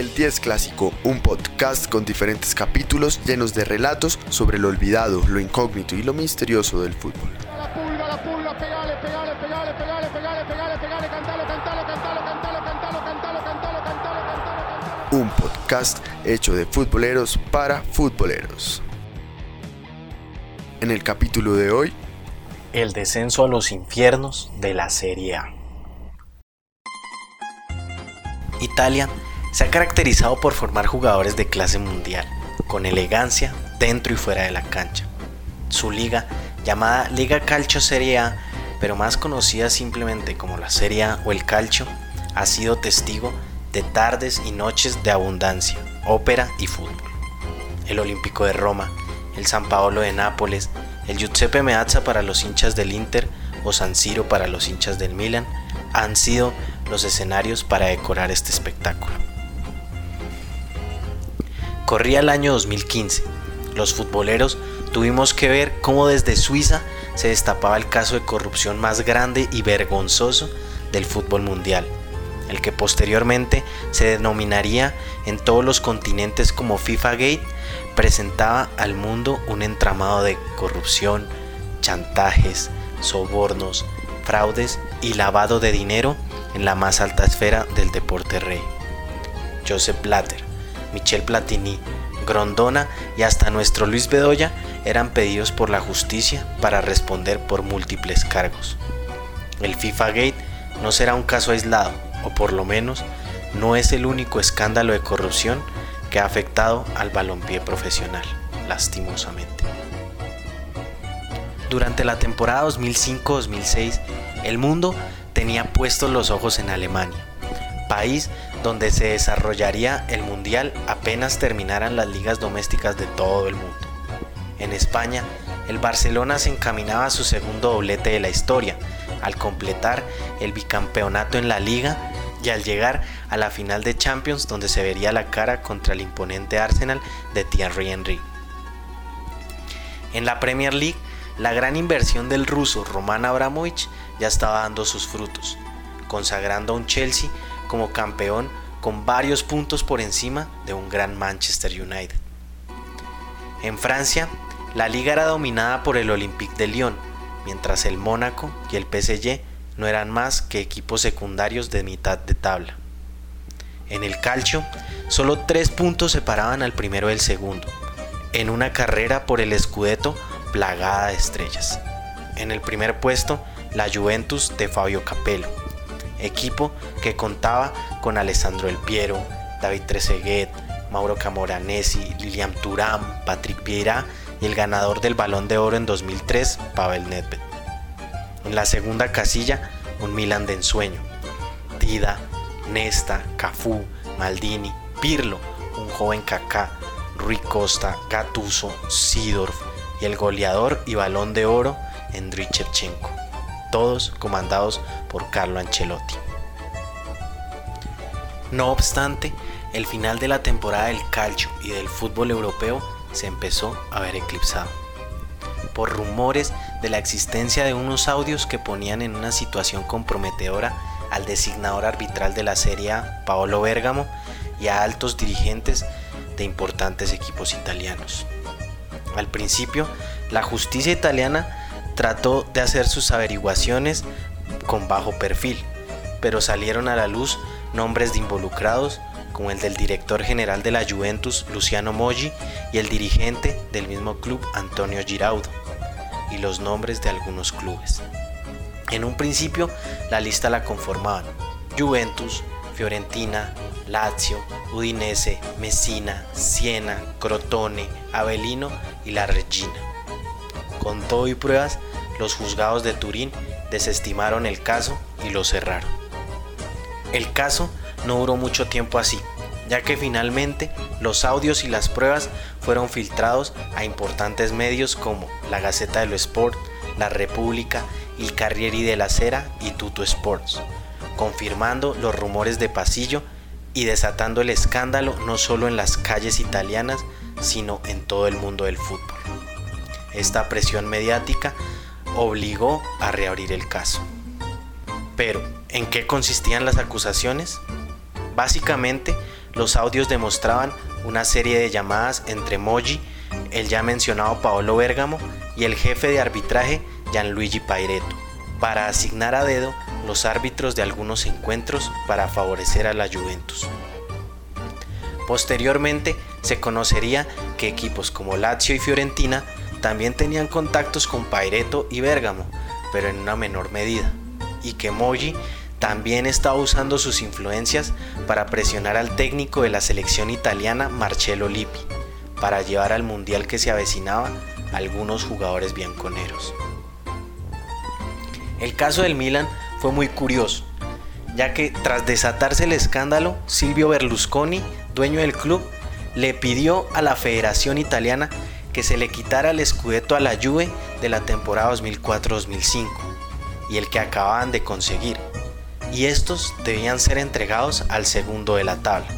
El 10 Clásico, un podcast con diferentes capítulos llenos de relatos sobre lo olvidado, lo incógnito y lo misterioso del fútbol. Un podcast hecho de futboleros para futboleros. En el capítulo de hoy, el descenso a los infiernos de la Serie A. Italia se ha caracterizado por formar jugadores de clase mundial, con elegancia dentro y fuera de la cancha. Su liga, llamada Liga Calcio Serie A, pero más conocida simplemente como la Serie A o el Calcio, ha sido testigo de tardes y noches de abundancia, ópera y fútbol. El Olímpico de Roma, el San Paolo de Nápoles, el Giuseppe Meazza para los hinchas del Inter o San Siro para los hinchas del Milan han sido los escenarios para decorar este espectáculo. Corría el año 2015. Los futboleros tuvimos que ver cómo desde Suiza se destapaba el caso de corrupción más grande y vergonzoso del fútbol mundial, el que posteriormente se denominaría en todos los continentes como FIFA Gate, presentaba al mundo un entramado de corrupción, chantajes, sobornos, fraudes y lavado de dinero en la más alta esfera del deporte rey. Joseph Blatter, Michel Platini, Grondona y hasta nuestro Luis Bedoya eran pedidos por la justicia para responder por múltiples cargos. El FIFA Gate no será un caso aislado, o por lo menos no es el único escándalo de corrupción que ha afectado al balompié profesional, lastimosamente. Durante la temporada 2005-2006, el mundo tenía puestos los ojos en Alemania, país donde se desarrollaría el Mundial apenas terminaran las ligas domésticas de todo el mundo. En España, el Barcelona se encaminaba a su segundo doblete de la historia, al completar el bicampeonato en la liga y al llegar a la final de Champions donde se vería la cara contra el imponente Arsenal de Thierry Henry. En la Premier League, la gran inversión del ruso Roman Abramovich ya estaba dando sus frutos, consagrando a un Chelsea como campeón con varios puntos por encima de un gran Manchester United. En Francia, la liga era dominada por el Olympique de Lyon, mientras el Mónaco y el PSG no eran más que equipos secundarios de mitad de tabla. En el calcio, solo tres puntos separaban al primero del segundo, en una carrera por el Scudetto plagada de estrellas. En el primer puesto, la Juventus de Fabio Capello, equipo que contaba con Alessandro El Piero, David Trezeguet, Mauro Camoranesi, Lilian Thuram, Patrick Vieira y el ganador del Balón de Oro en 2003, Pavel Nedved. En la segunda casilla, un Milan de ensueño. Dida, Nesta, Cafú, Maldini, Pirlo, un joven Kaká, Rui Costa, Gattuso, Sidorf y el goleador y balón de oro, Andriy Shevchenko, todos comandados por Carlo Ancelotti. No obstante, el final de la temporada del calcio y del fútbol europeo se empezó a ver eclipsado por rumores de la existencia de unos audios que ponían en una situación comprometedora al designador arbitral de la Serie A, Paolo Bergamo, y a altos dirigentes de importantes equipos italianos. Al principio, la justicia italiana trató de hacer sus averiguaciones con bajo perfil, pero salieron a la luz nombres de involucrados como el del director general de la Juventus, Luciano Moggi, y el dirigente del mismo club, Antonio Giraudo y los nombres de algunos clubes. En un principio la lista la conformaban Juventus, Fiorentina, Lazio, Udinese, Messina, Siena, Crotone, Avellino y la Regina. Con todo y pruebas, los juzgados de Turín desestimaron el caso y lo cerraron. El caso no duró mucho tiempo así, ya que finalmente los audios y las pruebas fueron filtrados a importantes medios como la Gaceta de lo Sport, La República, El Carrieri de la Cera y Tuto Sports, confirmando los rumores de pasillo y desatando el escándalo no solo en las calles italianas, sino en todo el mundo del fútbol. Esta presión mediática obligó a reabrir el caso. Pero, ¿en qué consistían las acusaciones? Básicamente, los audios demostraban una serie de llamadas entre Moji, el ya mencionado Paolo Bergamo y el jefe de arbitraje Gianluigi Paireto, para asignar a dedo los árbitros de algunos encuentros para favorecer a la Juventus. Posteriormente se conocería que equipos como Lazio y Fiorentina también tenían contactos con Paireto y Bergamo, pero en una menor medida, y que Moji también estaba usando sus influencias para presionar al técnico de la selección italiana Marcello Lippi, para llevar al mundial que se avecinaba algunos jugadores bianconeros. El caso del Milan fue muy curioso, ya que tras desatarse el escándalo, Silvio Berlusconi, dueño del club, le pidió a la Federación Italiana que se le quitara el escudeto a la Juve de la temporada 2004-2005 y el que acababan de conseguir, y estos debían ser entregados al segundo de la tabla,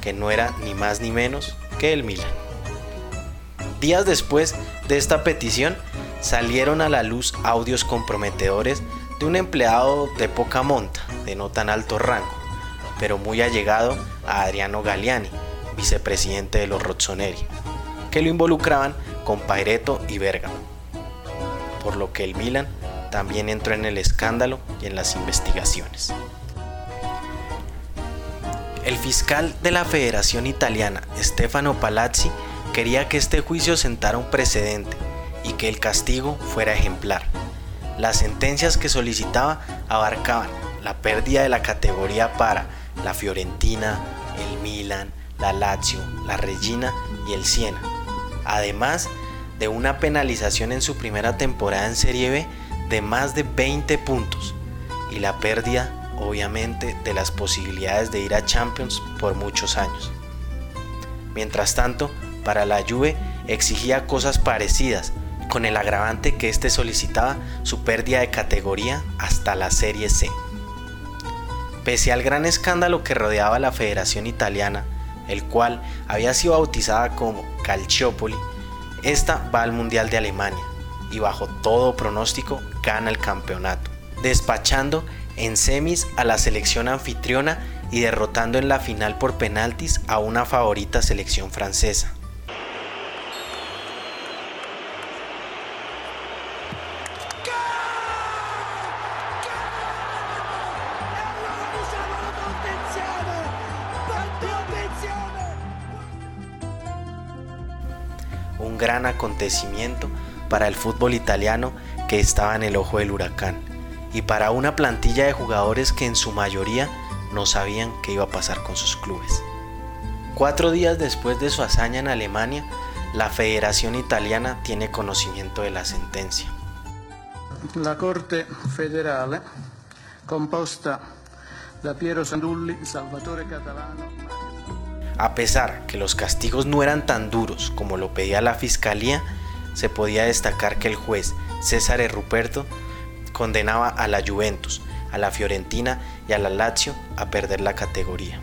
que no era ni más ni menos que el Milan. Días después de esta petición, salieron a la luz audios comprometedores de un empleado de poca monta, de no tan alto rango, pero muy allegado a Adriano Galliani, vicepresidente de los Rozzoneri, que lo involucraban con Paireto y Bergamo, por lo que el Milan también entró en el escándalo y en las investigaciones. El fiscal de la Federación Italiana, Stefano Palazzi, quería que este juicio sentara un precedente y que el castigo fuera ejemplar. Las sentencias que solicitaba abarcaban la pérdida de la categoría para la Fiorentina, el Milan, la Lazio, la Regina y el Siena, además de una penalización en su primera temporada en Serie B de más de 20 puntos y la pérdida obviamente de las posibilidades de ir a Champions por muchos años. Mientras tanto, para la Juve exigía cosas parecidas, con el agravante que éste solicitaba su pérdida de categoría hasta la Serie C. Pese al gran escándalo que rodeaba la Federación Italiana, el cual había sido bautizada como Calciopoli, esta va al Mundial de Alemania y bajo todo pronóstico gana el campeonato, despachando en semis a la selección anfitriona y derrotando en la final por penaltis a una favorita selección francesa. Gran acontecimiento para el fútbol italiano que estaba en el ojo del huracán y para una plantilla de jugadores que en su mayoría no sabían qué iba a pasar con sus clubes. Cuatro días después de su hazaña en Alemania, la Federación Italiana tiene conocimiento de la sentencia. La Corte Federale, composta da Piero Sandulli, Salvatore Catalano. A pesar que los castigos no eran tan duros como lo pedía la Fiscalía, se podía destacar que el juez César Ruperto condenaba a la Juventus, a la Fiorentina y a la Lazio a perder la categoría.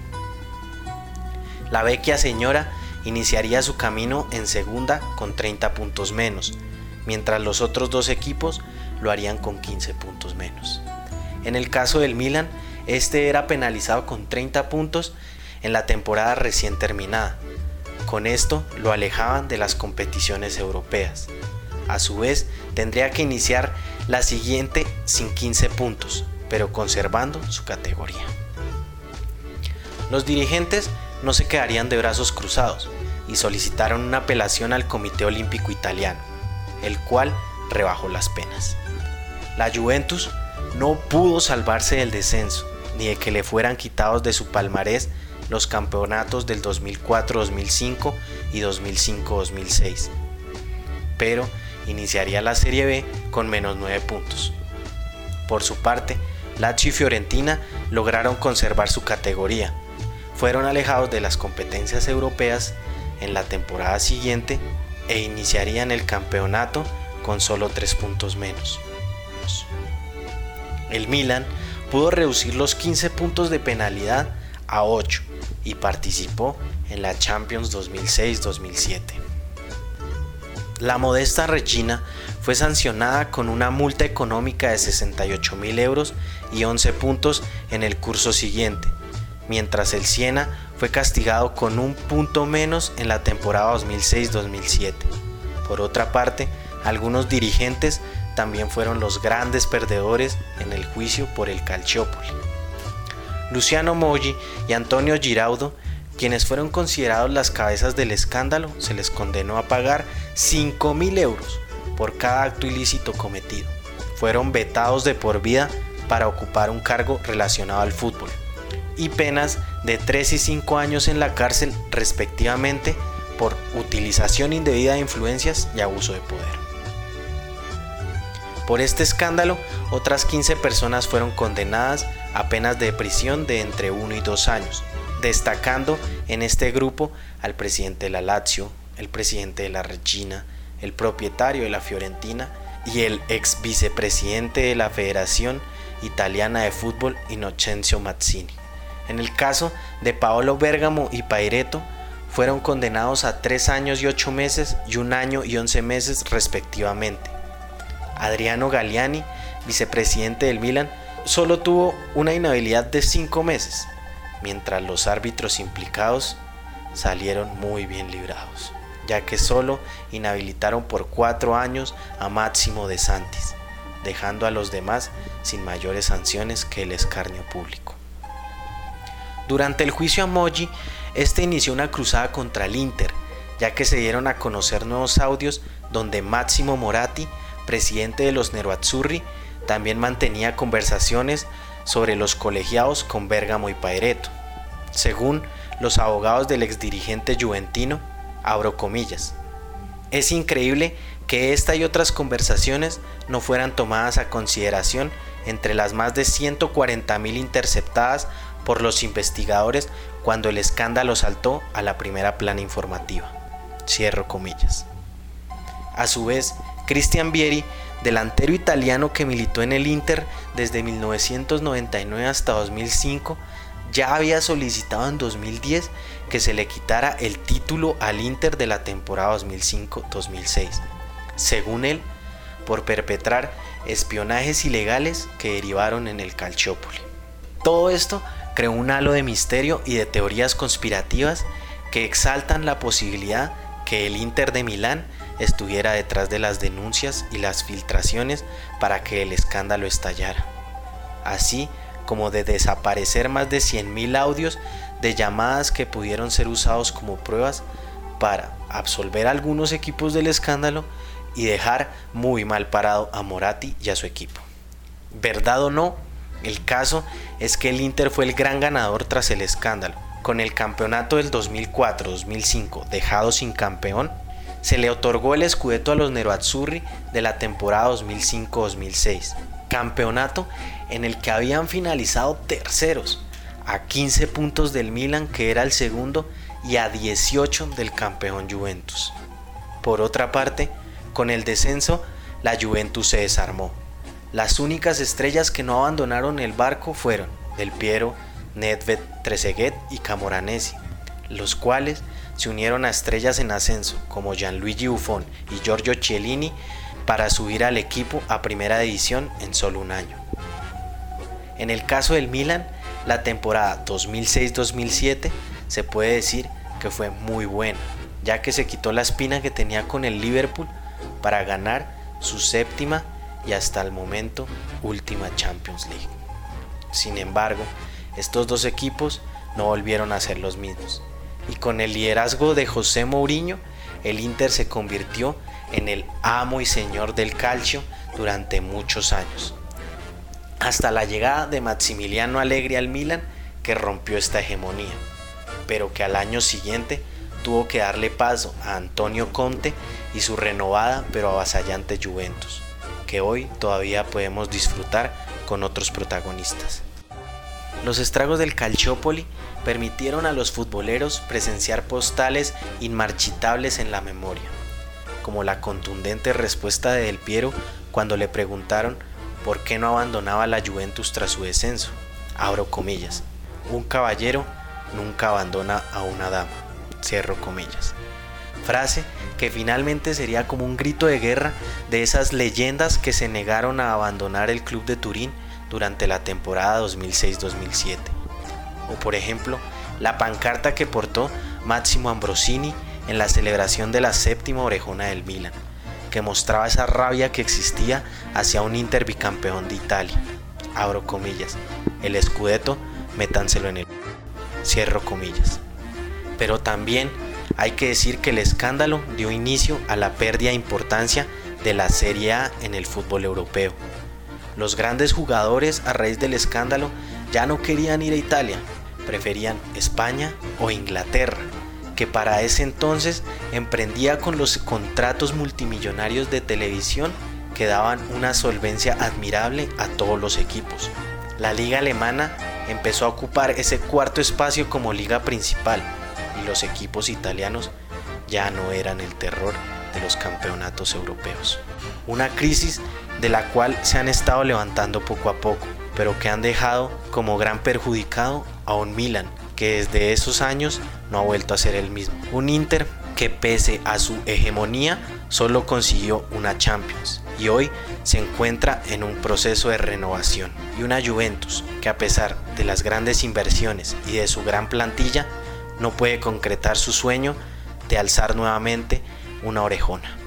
La vecchia señora iniciaría su camino en segunda con 30 puntos menos, mientras los otros dos equipos lo harían con 15 puntos menos. En el caso del Milan, este era penalizado con 30 puntos en la temporada recién terminada, con esto lo alejaban de las competiciones europeas. A su vez, tendría que iniciar la siguiente sin 15 puntos, pero conservando su categoría. Los dirigentes no se quedarían de brazos cruzados y solicitaron una apelación al Comité Olímpico Italiano, el cual rebajó las penas. La Juventus no pudo salvarse del descenso ni de que le fueran quitados de su palmarés los campeonatos del 2004-2005 y 2005-2006. Pero iniciaría la Serie B con menos 9 puntos. Por su parte, Lazio y Fiorentina lograron conservar su categoría. Fueron alejados de las competencias europeas en la temporada siguiente e iniciarían el campeonato con solo 3 puntos menos. El Milan pudo reducir los 15 puntos de penalidad a 8 y participó en la Champions 2006-2007. La modesta Regina fue sancionada con una multa económica de 68 mil euros y 11 puntos en el curso siguiente, mientras el Siena fue castigado con un punto menos en la temporada 2006-2007. Por otra parte, algunos dirigentes también fueron los grandes perdedores en el juicio por el Calciopoli. Luciano Moggi y Antonio Giraudo, quienes fueron considerados las cabezas del escándalo, se les condenó a pagar 5.000 euros por cada acto ilícito cometido. Fueron vetados de por vida para ocupar un cargo relacionado al fútbol y penas de 3 y 5 años en la cárcel respectivamente por utilización indebida de influencias y abuso de poder. Por este escándalo, otras 15 personas fueron condenadas a penas de prisión de entre 1 y 2 años, destacando en este grupo al presidente de la Lazio, el presidente de la Regina, el propietario de la Fiorentina y el ex vicepresidente de la Federación Italiana de Fútbol, Innocencio Mazzini. En el caso de Paolo Bergamo y Paireto, fueron condenados a 3 años y 8 meses y 1 año y 11 meses respectivamente. Adriano Galliani, vicepresidente del Milan, solo tuvo una inhabilidad de 5 meses, mientras los árbitros implicados salieron muy bien librados, ya que solo inhabilitaron por 4 años a Máximo de Santis, dejando a los demás sin mayores sanciones que el escarnio público. Durante el juicio a Moji, este inició una cruzada contra el Inter, ya que se dieron a conocer nuevos audios donde Máximo Moratti, presidente de los Nerazzurri, también mantenía conversaciones sobre los colegiados con Bergamo y Paereto. Según los abogados del exdirigente juventino, abro comillas. Es increíble que esta y otras conversaciones no fueran tomadas a consideración entre las más de 140.000 interceptadas por los investigadores cuando el escándalo saltó a la primera plana informativa. Cierro comillas. A su vez, Cristian Vieri, delantero italiano que militó en el Inter desde 1999 hasta 2005, ya había solicitado en 2010 que se le quitara el título al Inter de la temporada 2005-2006, según él, por perpetrar espionajes ilegales que derivaron en el Calciopoli. Todo esto creó un halo de misterio y de teorías conspirativas que exaltan la posibilidad que el Inter de Milán estuviera detrás de las denuncias y las filtraciones para que el escándalo estallara, así como de desaparecer más de 100.000 audios de llamadas que pudieron ser usados como pruebas para absolver a algunos equipos del escándalo y dejar muy mal parado a Moratti y a su equipo. ¿Verdad o no? El caso es que el Inter fue el gran ganador tras el escándalo. Con el campeonato del 2004-2005 dejado sin campeón, se le otorgó el escudeto a los Nerazzurri de la temporada 2005-2006. Campeonato en el que habían finalizado terceros, a 15 puntos del Milan que era el segundo y a 18 del campeón Juventus. Por otra parte, con el descenso, la Juventus se desarmó las únicas estrellas que no abandonaron el barco fueron Del Piero, Nedved, Trezeguet y Camoranesi, los cuales se unieron a estrellas en ascenso como Gianluigi Buffon y Giorgio Cielini para subir al equipo a primera división en solo un año. En el caso del Milan, la temporada 2006-2007 se puede decir que fue muy buena, ya que se quitó la espina que tenía con el Liverpool para ganar su séptima y hasta el momento última Champions League. Sin embargo, estos dos equipos no volvieron a ser los mismos y con el liderazgo de José Mourinho, el Inter se convirtió en el amo y señor del calcio durante muchos años. Hasta la llegada de Maximiliano Allegri al Milan que rompió esta hegemonía, pero que al año siguiente tuvo que darle paso a Antonio Conte y su renovada pero avasallante Juventus que hoy todavía podemos disfrutar con otros protagonistas. Los estragos del Calciopoli permitieron a los futboleros presenciar postales inmarchitables en la memoria, como la contundente respuesta de Del Piero cuando le preguntaron por qué no abandonaba la Juventus tras su descenso. Abro comillas. Un caballero nunca abandona a una dama. Cierro comillas frase que finalmente sería como un grito de guerra de esas leyendas que se negaron a abandonar el club de Turín durante la temporada 2006-2007. o por ejemplo la pancarta que portó Máximo Ambrosini en la celebración de la séptima orejona del Milan, que mostraba esa rabia que existía hacia un Inter bicampeón de Italia. Abro comillas, el escudeto, métanselo en el... Cierro comillas. Pero también hay que decir que el escándalo dio inicio a la pérdida de importancia de la Serie A en el fútbol europeo. Los grandes jugadores a raíz del escándalo ya no querían ir a Italia, preferían España o Inglaterra, que para ese entonces emprendía con los contratos multimillonarios de televisión que daban una solvencia admirable a todos los equipos. La liga alemana empezó a ocupar ese cuarto espacio como liga principal y los equipos italianos ya no eran el terror de los campeonatos europeos. Una crisis de la cual se han estado levantando poco a poco, pero que han dejado como gran perjudicado a un Milan que desde esos años no ha vuelto a ser el mismo. Un Inter que pese a su hegemonía solo consiguió una Champions y hoy se encuentra en un proceso de renovación. Y una Juventus que a pesar de las grandes inversiones y de su gran plantilla no puede concretar su sueño de alzar nuevamente una orejona.